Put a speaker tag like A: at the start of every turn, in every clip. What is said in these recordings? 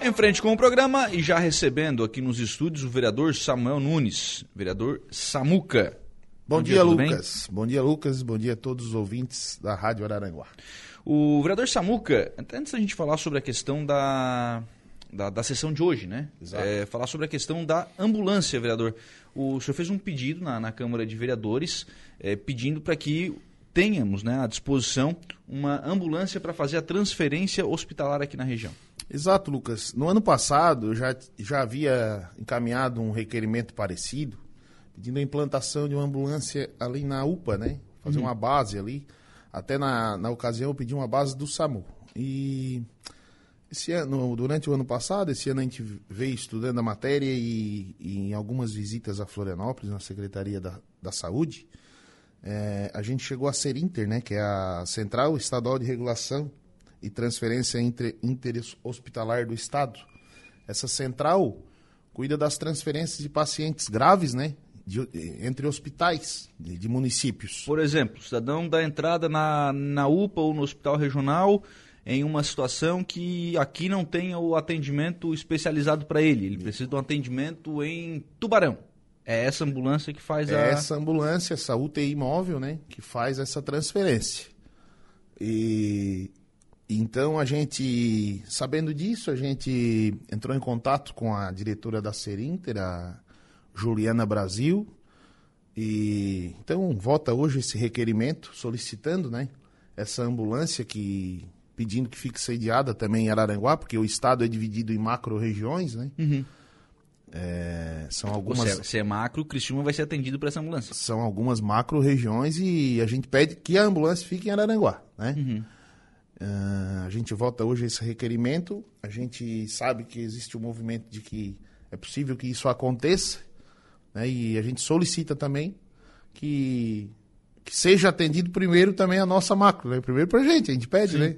A: Em frente com o programa e já recebendo aqui nos estúdios o vereador Samuel Nunes, vereador Samuca.
B: Bom, Bom dia, dia Lucas. Bem? Bom dia, Lucas. Bom dia a todos os ouvintes da Rádio Araranguá.
A: O vereador Samuca, antes da gente falar sobre a questão da, da, da sessão de hoje, né? É, falar sobre a questão da ambulância, vereador. O senhor fez um pedido na, na Câmara de Vereadores é, pedindo para que tenhamos né, à disposição uma ambulância para fazer a transferência hospitalar aqui na região.
B: Exato, Lucas. No ano passado, eu já, já havia encaminhado um requerimento parecido, pedindo a implantação de uma ambulância ali na UPA, né? Fazer uhum. uma base ali. Até na, na ocasião eu pedi uma base do SAMU. E esse ano, durante o ano passado, esse ano a gente veio estudando a matéria e, e em algumas visitas a Florianópolis, na Secretaria da, da Saúde, é, a gente chegou a ser Inter, né? Que é a Central Estadual de Regulação e transferência interhospitalar do Estado. Essa central cuida das transferências de pacientes graves, né? De, entre hospitais de, de, municípios.
A: Por exemplo, o cidadão dá entrada na, na UPA ou no hospital regional em uma situação que aqui não tem o atendimento especializado para ele. Ele precisa de um atendimento em Tubarão. É essa ambulância que faz
B: é
A: a.
B: Essa ambulância, essa UTI móvel, né? Que faz essa transferência. E então a gente, sabendo disso, a gente entrou em contato com a diretora da Serinter, a Juliana Brasil, e então vota hoje esse requerimento solicitando, né, essa ambulância que pedindo que fique sediada também em Araranguá, porque o estado é dividido em macro-regiões, né?
A: Uhum.
B: É, são algumas.
A: Se é, se é macro, o Criciúma vai ser atendido por essa ambulância.
B: São algumas macro-regiões e a gente pede que a ambulância fique em Araranguá, né?
A: Uhum.
B: Uh, a gente vota hoje esse requerimento. A gente sabe que existe um movimento de que é possível que isso aconteça. Né? E a gente solicita também que, que seja atendido primeiro também a nossa macro. Né? Primeiro para a gente, a gente pede, Sim. né?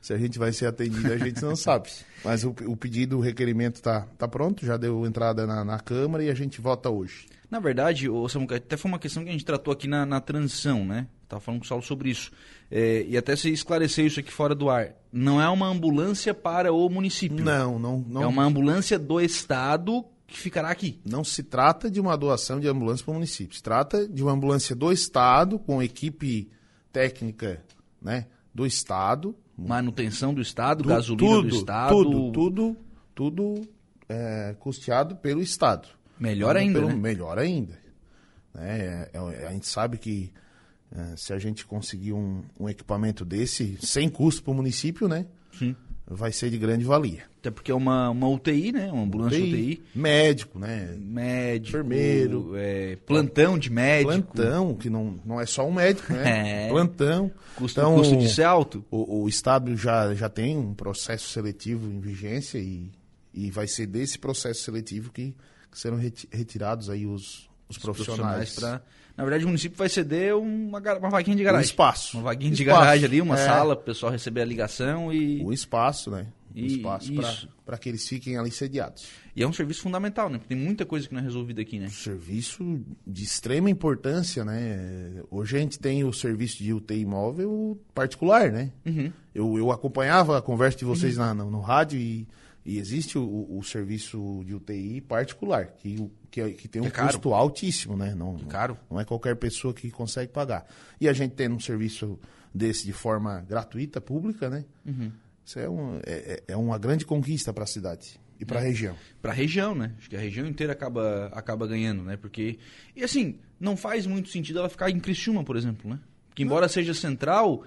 B: Se a gente vai ser atendido, a gente não sabe. Mas o, o pedido, o requerimento está tá pronto, já deu entrada na, na Câmara e a gente vota hoje.
A: Na verdade, Samuca, até foi uma questão que a gente tratou aqui na, na transição, né? Estava falando com o Saulo sobre isso. É, e até se esclarecer isso aqui fora do ar. Não é uma ambulância para o município.
B: Não, não. não.
A: É uma ambulância do Estado que ficará aqui.
B: Não se trata de uma doação de ambulância para o município. Se trata de uma ambulância do Estado, com equipe técnica né, do Estado.
A: Manutenção do Estado, tu, gasolina tudo, do Estado.
B: Tudo, tudo, tudo é, custeado pelo Estado.
A: Melhor ainda. Pelo, né?
B: Melhor ainda. É, é, a gente sabe que se a gente conseguir um, um equipamento desse, sem custo para o município, né?
A: Sim.
B: Vai ser de grande valia.
A: Até porque é uma, uma UTI, né? Uma ambulância UTI. UTI.
B: Médico, né?
A: Médico.
B: Enfermeiro.
A: É, plantão de médico.
B: Plantão, que não, não é só um médico, né?
A: É.
B: Plantão.
A: Custo, então, custo de ser alto.
B: O, o Estado já, já tem um processo seletivo em vigência e, e vai ser desse processo seletivo que, que serão retirados aí os, os, profissionais.
A: profissionais na verdade, o município vai ceder uma, uma vaguinha de garagem.
B: Um espaço.
A: Uma vaguinha de
B: espaço.
A: garagem ali, uma
B: é.
A: sala para o pessoal receber a ligação e...
B: Um espaço, né? Um espaço para que eles fiquem ali sediados.
A: E é um serviço fundamental, né? Porque tem muita coisa que não é resolvida aqui, né? Um
B: serviço de extrema importância, né? Hoje a gente tem o serviço de UTI imóvel particular, né?
A: Uhum.
B: Eu, eu acompanhava a conversa de vocês uhum. na, no, no rádio e e existe o, o, serviço de UTI particular, que, que, que tem um é custo altíssimo, né? Não,
A: é caro.
B: Não é qualquer pessoa que consegue pagar. E a gente tem um serviço desse de forma gratuita, pública, né?
A: Uhum.
B: Isso é, um, é, é, é uma grande conquista para a cidade e para a é. região.
A: Para a região, né? Acho que a região inteira acaba, acaba ganhando, né? Porque. E assim, não faz muito sentido ela ficar em Criciúma, por exemplo, né? Que embora não. seja central,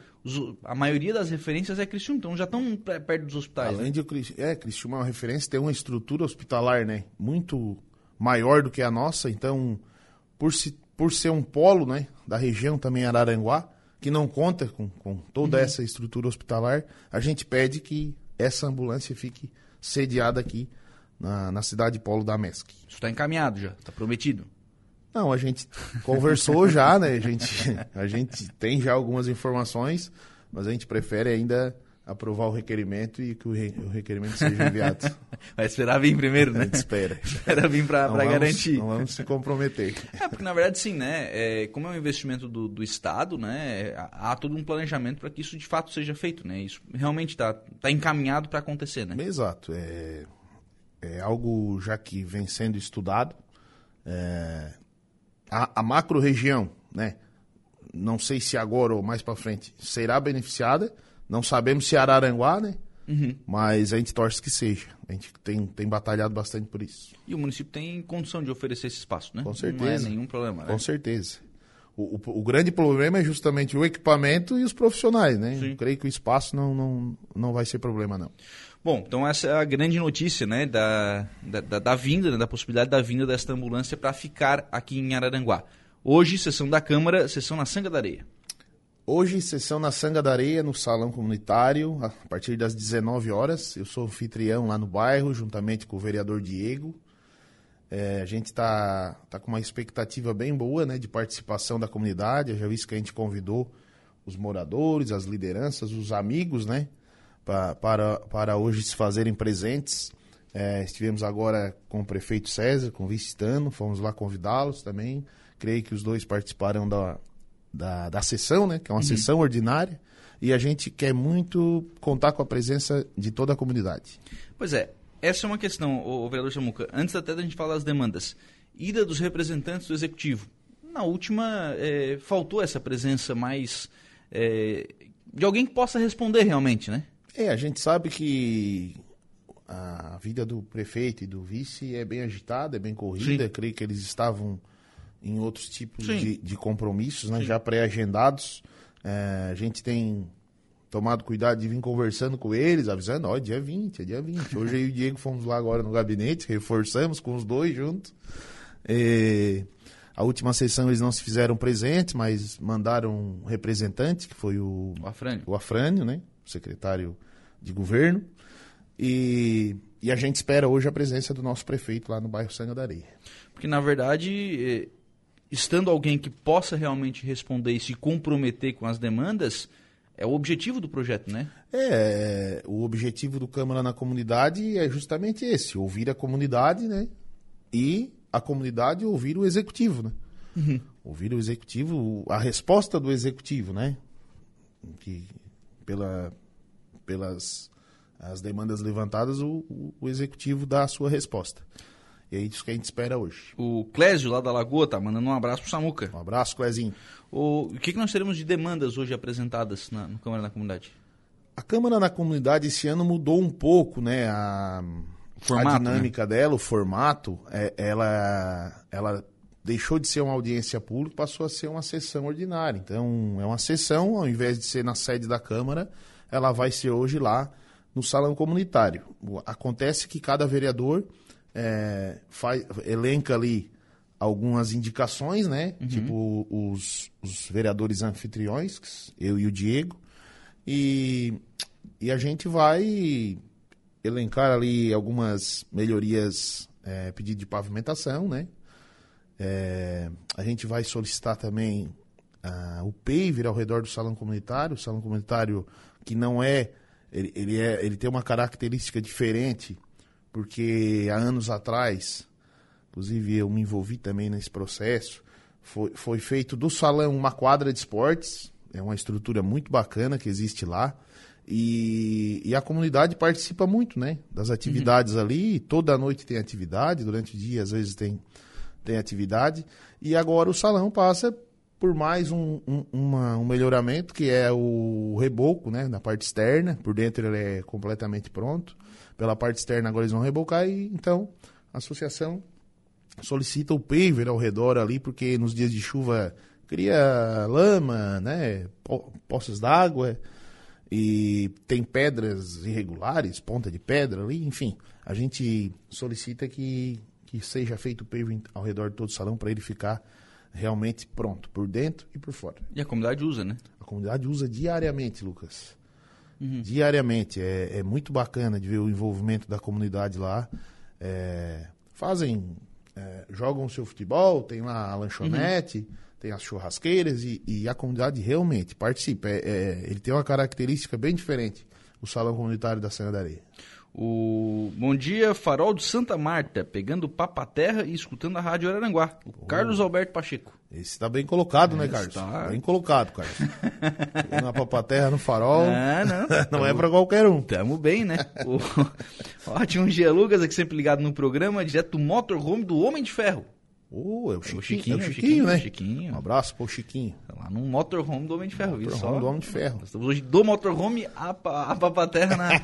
A: a maioria das referências é Criciúma, então já estão perto dos hospitais.
B: Além né? de é, Criciúma é uma referência, tem uma estrutura hospitalar, né, muito maior do que a nossa, então por, se, por ser um polo, né, da região também Araranguá, que não conta com, com toda uhum. essa estrutura hospitalar, a gente pede que essa ambulância fique sediada aqui na, na cidade polo da MESC.
A: Isso está encaminhado já, está prometido.
B: Não, a gente conversou já, né? A gente, a gente tem já algumas informações, mas a gente prefere ainda aprovar o requerimento e que o, re, o requerimento seja enviado.
A: Vai esperar vir primeiro, né?
B: A gente espera.
A: Espera vir para garantir.
B: Não vamos se comprometer.
A: É, porque na verdade sim, né? É, como é um investimento do, do Estado, né? Há todo um planejamento para que isso de fato seja feito, né? Isso realmente está tá encaminhado para acontecer, né?
B: Exato. É, é algo já que vem sendo estudado. É, a, a macro região, né? Não sei se agora ou mais para frente será beneficiada não sabemos se Araranguá, né? Uhum. Mas a gente torce que seja. A gente tem, tem batalhado bastante por isso.
A: E o município tem condição de oferecer esse espaço, né?
B: Com certeza.
A: Não é nenhum problema, né?
B: Com certeza. O, o, o, grande problema é justamente o equipamento e os profissionais, né? Sim. Eu creio que o espaço não, não, não vai ser problema, não.
A: Bom, então essa é a grande notícia, né? Da, da, da, da vinda, né? da possibilidade da vinda desta ambulância para ficar aqui em Araranguá. Hoje, sessão da Câmara, sessão na Sanga da Areia.
B: Hoje, sessão na Sanga da Areia, no Salão Comunitário, a partir das 19 horas. Eu sou anfitrião lá no bairro, juntamente com o vereador Diego. É, a gente está tá com uma expectativa bem boa né, de participação da comunidade. Eu já vi que a gente convidou os moradores, as lideranças, os amigos, né? Pra, para, para hoje se fazerem presentes. É, estivemos agora com o prefeito César, com o vice Tano, fomos lá convidá-los também. Creio que os dois participaram da, da, da sessão, né? Que é uma uhum. sessão ordinária. E a gente quer muito contar com a presença de toda a comunidade.
A: Pois é, essa é uma questão, o, vereador Chamuca. Antes até da gente falar das demandas. Ida dos representantes do Executivo. Na última, é, faltou essa presença mais... É, de alguém que possa responder realmente, né?
B: É, a gente sabe que a vida do prefeito e do vice é bem agitada, é bem corrida. Creio que eles estavam em outros tipos de, de, compromissos, né, já pré-agendados. É, a gente tem tomado cuidado de vir conversando com eles, avisando, ó, dia 20, é dia 20. Hoje eu e o Diego fomos lá agora no gabinete, reforçamos com os dois juntos. É, a última sessão eles não se fizeram presentes, mas mandaram um representante, que foi o,
A: o Afrânio,
B: o Afrânio né, o secretário de governo. E, e a gente espera hoje a presença do nosso prefeito lá no bairro Sanga da Areia.
A: Porque, na verdade, estando alguém que possa realmente responder e se comprometer com as demandas, é o objetivo do projeto, né?
B: É, o objetivo do Câmara na Comunidade é justamente esse, ouvir a comunidade, né? E a comunidade ouvir o executivo, né? Uhum. Ouvir o executivo, a resposta do executivo, né? Que pela, pelas as demandas levantadas, o, o, o executivo dá a sua resposta. E é isso que a gente espera hoje.
A: O Clésio, lá da Lagoa, tá mandando um abraço pro Samuca.
B: Um abraço, Clézinho.
A: O, o que, que nós teremos de demandas hoje apresentadas na, Câmara da Comunidade?
B: A Câmara da Comunidade esse ano mudou um pouco, né? A, formato, a né? dinâmica né? dela, o formato, é, ela, ela deixou de ser uma audiência pública, passou a ser uma sessão ordinária. Então, é uma sessão, ao invés de ser na sede da Câmara, ela vai ser hoje lá no salão comunitário. Acontece que cada vereador é, faz, elenca ali algumas indicações, né? Uhum. Tipo os, os vereadores anfitriões, eu e o Diego. E, e a gente vai elencar ali algumas melhorias, é, pedido de pavimentação, né? É, a gente vai solicitar também uh, o paver ao redor do salão comunitário, o salão comunitário que não é ele, ele, é, ele tem uma característica diferente porque há anos atrás, inclusive eu me envolvi também nesse processo, foi, foi feito do salão uma quadra de esportes, é uma estrutura muito bacana que existe lá, e, e a comunidade participa muito, né, das atividades uhum. ali, toda noite tem atividade, durante o dia às vezes tem, tem atividade, e agora o salão passa por mais um, um, uma, um melhoramento, que é o reboco, né, na parte externa, por dentro ele é completamente pronto, pela parte externa agora eles vão rebocar e então a associação solicita o paver ao redor ali, porque nos dias de chuva cria lama, né, poças d'água e tem pedras irregulares, ponta de pedra ali, enfim, a gente solicita que, que seja feito o paver ao redor de todo o salão para ele ficar realmente pronto, por dentro e por fora.
A: E a comunidade usa, né?
B: A comunidade usa diariamente, Lucas uhum. diariamente. É, é, muito bacana de ver o envolvimento da comunidade lá. É, fazem, é, jogam seu futebol, tem lá a lanchonete, uhum. tem as churrasqueiras e, e, a comunidade realmente participa. É, é, ele tem uma característica bem diferente. o Salão Comunitário da Serra da Areia.
A: O Bom dia, Farol de Santa Marta, pegando papa terra e escutando a Rádio Araranguá. O oh. Carlos Alberto Pacheco.
B: Esse está bem colocado, né, Carlos? Tá. Bem colocado, Carlos. Na papaterra no farol. Ah, não. não é para qualquer um.
A: Tamo bem, né? o... Ótimo dia, Lucas, aqui sempre ligado no programa, direto do motorhome do Homem de Ferro.
B: Oh, é o Chiquinho, o Chiquinho, é o Chiquinho, né?
A: Chiquinho.
B: Um abraço pro Chiquinho.
A: Tá lá no motorhome do Homem de Ferro.
B: Motorhome só. do Homem de Ferro.
A: Nós estamos hoje do motorhome a, a papaterra na...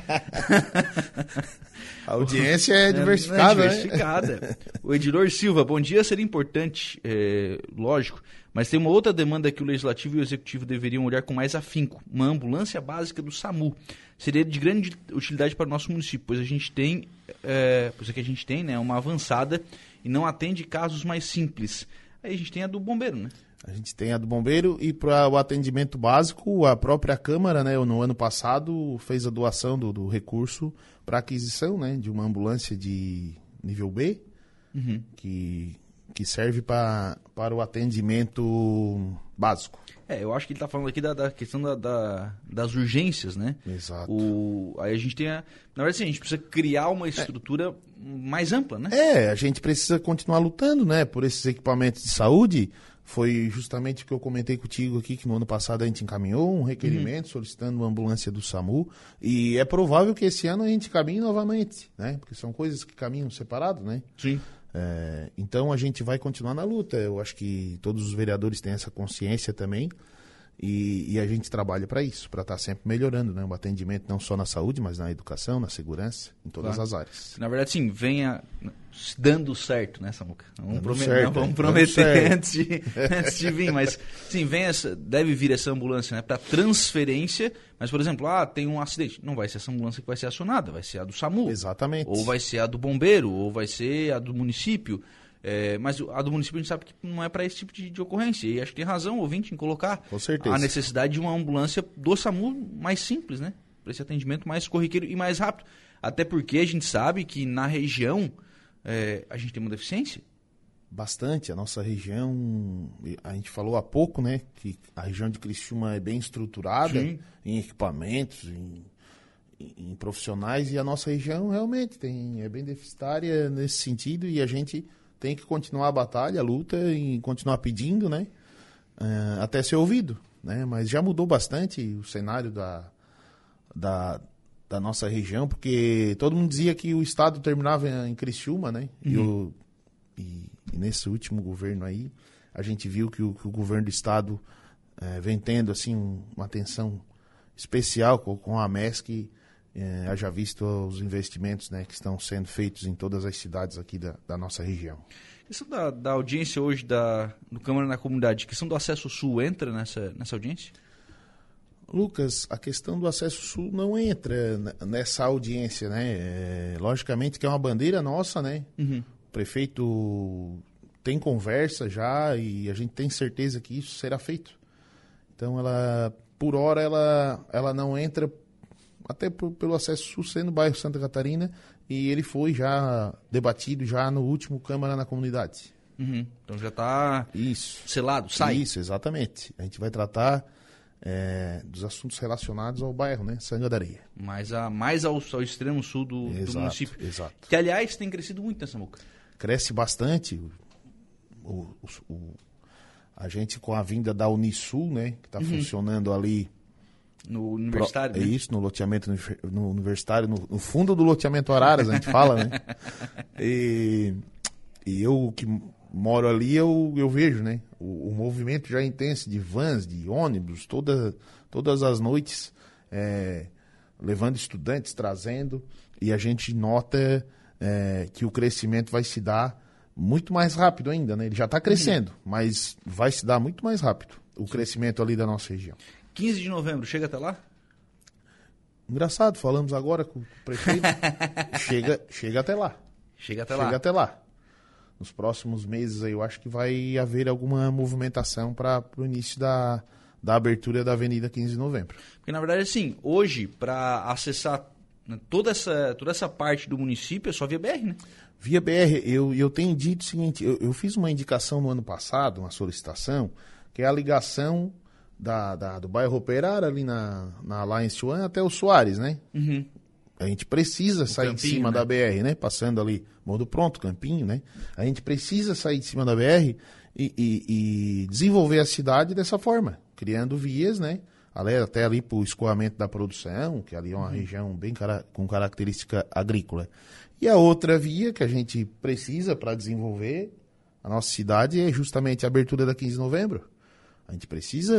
B: a audiência é diversificada, é,
A: é diversificada. Né? o Edilor Silva, bom dia, seria importante, é, lógico, mas tem uma outra demanda que o Legislativo e o Executivo deveriam olhar com mais afinco. Uma ambulância básica do SAMU. Seria de grande utilidade para o nosso município, pois a gente tem, é, pois é que a gente tem, né, uma avançada e não atende casos mais simples. Aí a gente tem a do bombeiro, né?
B: A gente tem a do bombeiro e para o atendimento básico, a própria Câmara, né, no ano passado, fez a doação do, do recurso para aquisição né, de uma ambulância de nível B, uhum. que, que serve pra, para o atendimento básico.
A: É, eu acho que ele está falando aqui da, da questão da, da, das urgências, né?
B: Exato.
A: O, aí a gente tem a. Na verdade, sim, a gente precisa criar uma estrutura é. mais ampla, né?
B: É, a gente precisa continuar lutando, né? Por esses equipamentos de saúde. Foi justamente o que eu comentei contigo aqui, que no ano passado a gente encaminhou um requerimento uhum. solicitando uma ambulância do SAMU. E é provável que esse ano a gente caminhe novamente, né? Porque são coisas que caminham separados, né?
A: Sim.
B: É, então a gente vai continuar na luta. Eu acho que todos os vereadores têm essa consciência também. E, e a gente trabalha para isso, para estar tá sempre melhorando né? o atendimento, não só na saúde, mas na educação, na segurança, em todas claro. as áreas.
A: Na verdade, sim, venha dando certo, né, Samuca? Vamos, promet certo, não, vamos prometer antes de, antes de vir, mas sim, vem essa, deve vir essa ambulância né, para transferência, mas, por exemplo, ah, tem um acidente. Não vai ser essa ambulância que vai ser acionada, vai ser a do SAMU.
B: Exatamente.
A: Ou vai ser a do bombeiro, ou vai ser a do município. É, mas a do município a gente sabe que não é para esse tipo de, de, ocorrência. E acho que tem razão o ouvinte em colocar a necessidade de uma ambulância do SAMU mais simples, né? Para esse atendimento mais corriqueiro e mais rápido. Até porque a gente sabe que na região é, a gente tem uma deficiência.
B: Bastante. A nossa região, a gente falou há pouco, né? Que a região de Criciúma é bem estruturada Sim. em equipamentos, em, em, profissionais. E a nossa região realmente tem, é bem deficitária nesse sentido. E a gente tem que continuar a batalha, a luta e continuar pedindo, né? Uh, até ser ouvido, né? Mas já mudou bastante o cenário da, da, da nossa região, porque todo mundo dizia que o Estado terminava em Criciúma, né? Uhum. E, o, e, e, nesse último governo aí, a gente viu que o, que o governo do Estado uh, vem tendo, assim, um, uma atenção especial com, com a MESC é, haja visto os investimentos né, que estão sendo feitos em todas as cidades aqui da, da nossa região.
A: Questão da, da audiência hoje da, do Câmara na Comunidade, a questão do acesso sul entra nessa, nessa audiência?
B: Lucas, a questão do acesso sul não entra nessa audiência, né? É, logicamente que é uma bandeira nossa, né? Uhum. O prefeito tem conversa já e a gente tem certeza que isso será feito. Então, ela, por hora, ela, ela não entra até por, pelo acesso sul ser no bairro Santa Catarina, e ele foi já debatido já no último Câmara na Comunidade.
A: Uhum. Então já está selado, sai.
B: Isso, exatamente. A gente vai tratar é, dos assuntos relacionados ao bairro, né? Sanga da Areia.
A: Mais, a, mais ao, ao extremo sul do,
B: exato,
A: do, município.
B: Exato.
A: Que, aliás, tem crescido muito nessa muca.
B: Cresce bastante. O, o, o, a gente, com a vinda da Unisul, né? Que está uhum. funcionando ali
A: no universitário,
B: Pro,
A: né?
B: É isso, no loteamento no universitário, no, no, fundo do loteamento Araras, a gente fala, né? E, e eu que moro ali, eu, eu vejo, né? O, o, movimento já é intenso de vans, de ônibus, toda, todas as noites, é, levando estudantes, trazendo, e a gente nota é, que o crescimento vai se dar muito mais rápido ainda, né? Ele já está crescendo, uhum. mas vai se dar muito mais rápido o crescimento ali da nossa região.
A: 15 de novembro, chega até lá?
B: Engraçado, falamos agora com o prefeito. chega, chega até lá.
A: Chega até
B: chega
A: lá.
B: Chega até lá. Nos próximos meses aí, eu acho que vai haver alguma movimentação para o início da, da abertura da Avenida 15 de Novembro.
A: Porque, na verdade, assim, hoje, para acessar né, toda essa, toda essa parte do município, é só via BR, né?
B: Via BR, eu, eu tenho dito o seguinte, eu, eu fiz uma indicação no ano passado, uma solicitação, que é a ligação da, da, do bairro Operário, ali na, na Alliance One, até o Soares, né?
A: Uhum.
B: A gente precisa
A: O
B: sair
A: Campinho,
B: de cima
A: né?
B: da BR, né? Passando ali, Morro do Pronto, Campinho, né? A gente precisa sair de cima da BR e, e- e desenvolver a cidade dessa forma, criando vias, né? Até ali para o escoamento da produção, que ali é
A: Uhum.
B: uma região bem cara- com característica agrícola. E a outra via que a gente precisa para desenvolver a nossa cidade é justamente a abertura da 15 de novembro. A gente precisa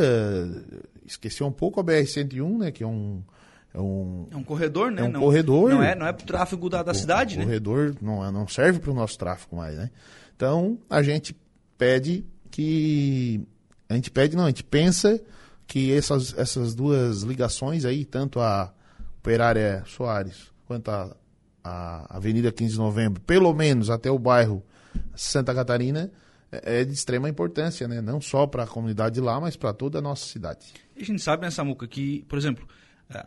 B: esquecer um pouco a BR-101, né? Que é um, é um,
A: É um corredor, né?
B: É um
A: não,
B: corredor.
A: Não é, não é pro tráfego da, da cidade,
B: o
A: né?
B: corredor não, é- não serve para o nosso tráfego mais, né? Então, a gente pede que... A gente pede, não, a gente pensa que essas, essas duas ligações aí, tanto a Operária Soares quanto a, a Avenida 15 de Novembro, pelo menos até o bairro Santa Catarina, é é de extrema importância, né? Não só para a comunidade de lá, mas para toda a nossa cidade.
A: E a gente sabe, né, Samuca, que, por exemplo, eh,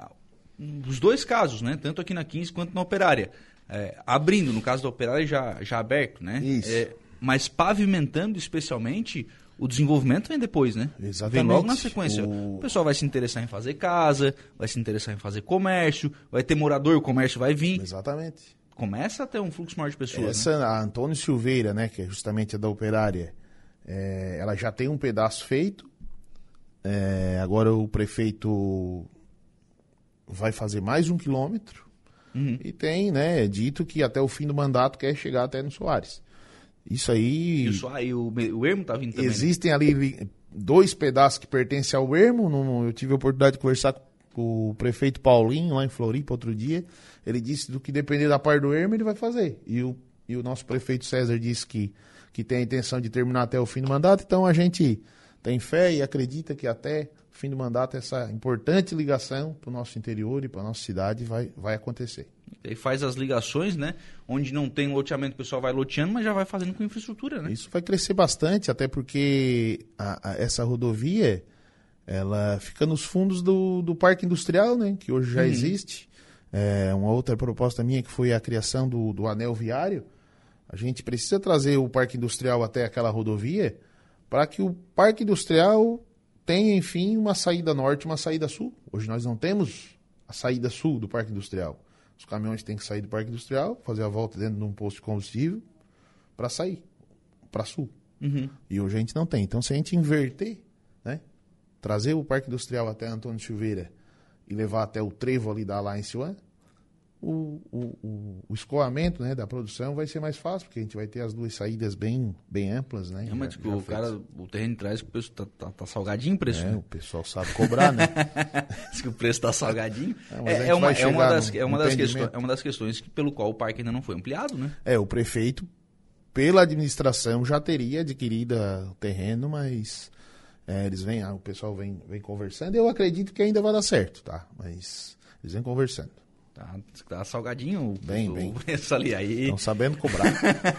A: os dois casos, né? Tanto aqui na 15 quanto na Operária. eh, abrindo, no caso da Operária, já, já aberto, né?
B: Isso.
A: Eh, mas pavimentando especialmente, o desenvolvimento vem depois, né?
B: Exatamente.
A: Vem logo na sequência.
B: O-
A: O pessoal vai se interessar em fazer casa, vai se interessar em fazer comércio, vai ter morador, o comércio vai vir.
B: Exatamente.
A: Começa a ter um fluxo maior de pessoas, né?
B: Essa, a Antônio Silveira, né, que é justamente a da operária, é, ela já tem um pedaço feito. É, agora o prefeito vai fazer mais um quilômetro.
A: Uhum.
B: E tem, né, dito que até o fim do mandato quer chegar até no Soares. Isso aí.
A: E o, Soa- e o, o Ermo tá vindo também. né?
B: Existem ali li- dois pedaços que pertencem ao Ermo. num- eu tive a oportunidade de conversar com o prefeito Paulinho lá em Floripa outro dia. Ele disse do que depender da parte do Ermo, ele vai fazer. E o, e o nosso prefeito César disse que, que tem a intenção de terminar até o fim do mandato. Então a gente tem fé e acredita que até o fim do mandato essa importante ligação para o nosso interior e para a nossa cidade vai, vai acontecer.
A: Aí faz as ligações, né? Onde não tem loteamento, o pessoal vai loteando, mas já vai fazendo com infraestrutura, né?
B: Isso vai crescer bastante, até porque a- a- essa rodovia ela fica nos fundos do, do parque industrial, né? Que hoje já existe. É, uma outra proposta minha que foi a criação do, do anel viário. A gente precisa trazer o parque industrial até aquela rodovia para que o parque industrial tenha, enfim, uma saída norte e uma saída sul. Hoje nós não temos a saída sul do parque industrial. Os caminhões têm que sair do parque industrial, fazer a volta dentro de um posto de combustível para sair para sul.
A: Uhum.
B: E hoje a gente não tem. Então, se a gente inverter? Trazer o Parque Industrial até Antônio Silveira e levar até o trevo ali da Alliance One, o, o, o, o escoamento né, da produção vai ser mais fácil, porque a gente vai ter as duas saídas bem, bem amplas, né?
A: É, mas
B: já-
A: que
B: já
A: o
B: feitas.
A: cara, o terreno traz que o preço tá, tá, tá salgadinho o preço,
B: É,
A: né?
B: o pessoal sabe cobrar, né?
A: Diz que o preço tá salgadinho.
B: É,
A: É, é uma, é, uma das, é, uma das questões, é uma das questões que, pelo qual o parque ainda não foi ampliado, né?
B: É, o prefeito, pela administração, já teria adquirido o terreno, mas é, eles vêm, ah, o pessoal vem, vem conversando. Eu acredito que ainda vai dar certo, tá? Mas eles vêm conversando.
A: Tá, tá salgadinho o,
B: Bem,
A: o
B: bem.
A: preço ali. Aí,
B: Estão sabendo cobrar.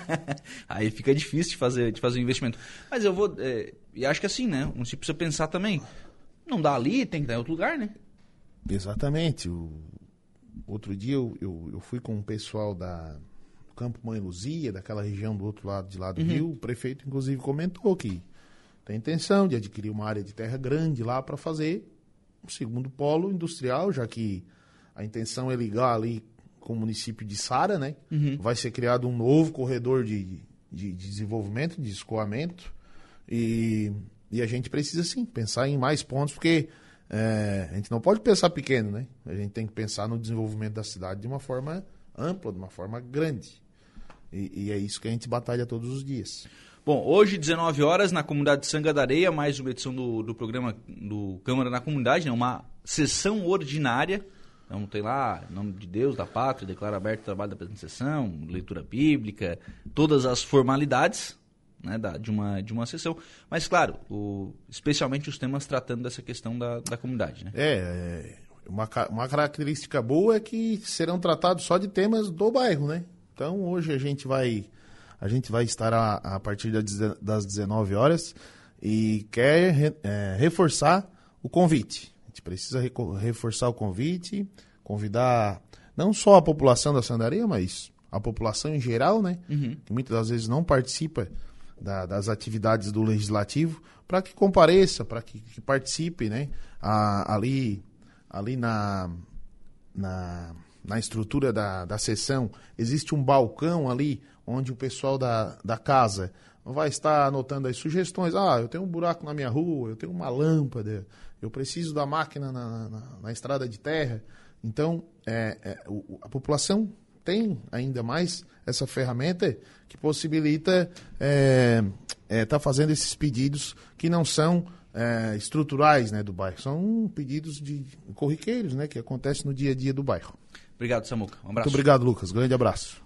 A: aí fica difícil de fazer, de fazer o investimento. Mas eu vou. é, e acho que assim, né? Um município precisa pensar também. Não dá ali, tem que dar em outro lugar, né?
B: Exatamente. O... Outro dia eu, eu, eu fui com o pessoal da do Campo Mãe Luzia, daquela região do outro lado de lá do rio. O prefeito, inclusive, comentou que tem intenção de adquirir uma área de terra grande lá para fazer um segundo polo industrial, já que a intenção é ligar ali com o município de Sara, né? Vai ser criado um novo corredor de, de, de desenvolvimento, de escoamento. E, e a gente precisa sim pensar em mais pontos, porque é, a gente não pode pensar pequeno, né? A gente tem que pensar no desenvolvimento da cidade de uma forma ampla, de uma forma grande. E, e é isso que a gente batalha todos os dias.
A: Bom, hoje, 19 horas, na comunidade de Sanga da Areia, mais uma edição do, do programa do Câmara na Comunidade, né? uma sessão ordinária. Então tem lá, em nome de Deus, da pátria, declara aberto o trabalho da presente sessão, leitura bíblica, todas as formalidades né, da- de, uma, de uma sessão. Mas, claro, o- especialmente os temas tratando dessa questão da, da comunidade. Né?
B: É, é, uma, uma característica boa é que serão tratados só de temas do bairro, né? Então hoje a gente vai a gente vai estar a, a partir das deze- das 19 horas e quer re- é, reforçar o convite. A gente precisa reforçar o convite, convidar não só a população da Sandaria, mas a população em geral, né? Que muitas das vezes não participa da, das atividades do Legislativo, para que compareça, para que, que, participe, né? A, ali, ali na, na, na estrutura da, da sessão, existe um balcão ali, onde o pessoal da, da casa vai estar anotando as sugestões. Ah, eu tenho um buraco na minha rua, eu tenho uma lâmpada, eu preciso da máquina na, na, na estrada de terra. Então, é, é, a população tem ainda mais essa ferramenta que possibilita estar é, é, tá fazendo esses pedidos que não são é, estruturais né, do bairro, são pedidos de corriqueiros né, que acontecem no dia a dia do bairro.
A: Obrigado, Samuca. Um abraço.
B: Muito obrigado, Lucas. Grande abraço.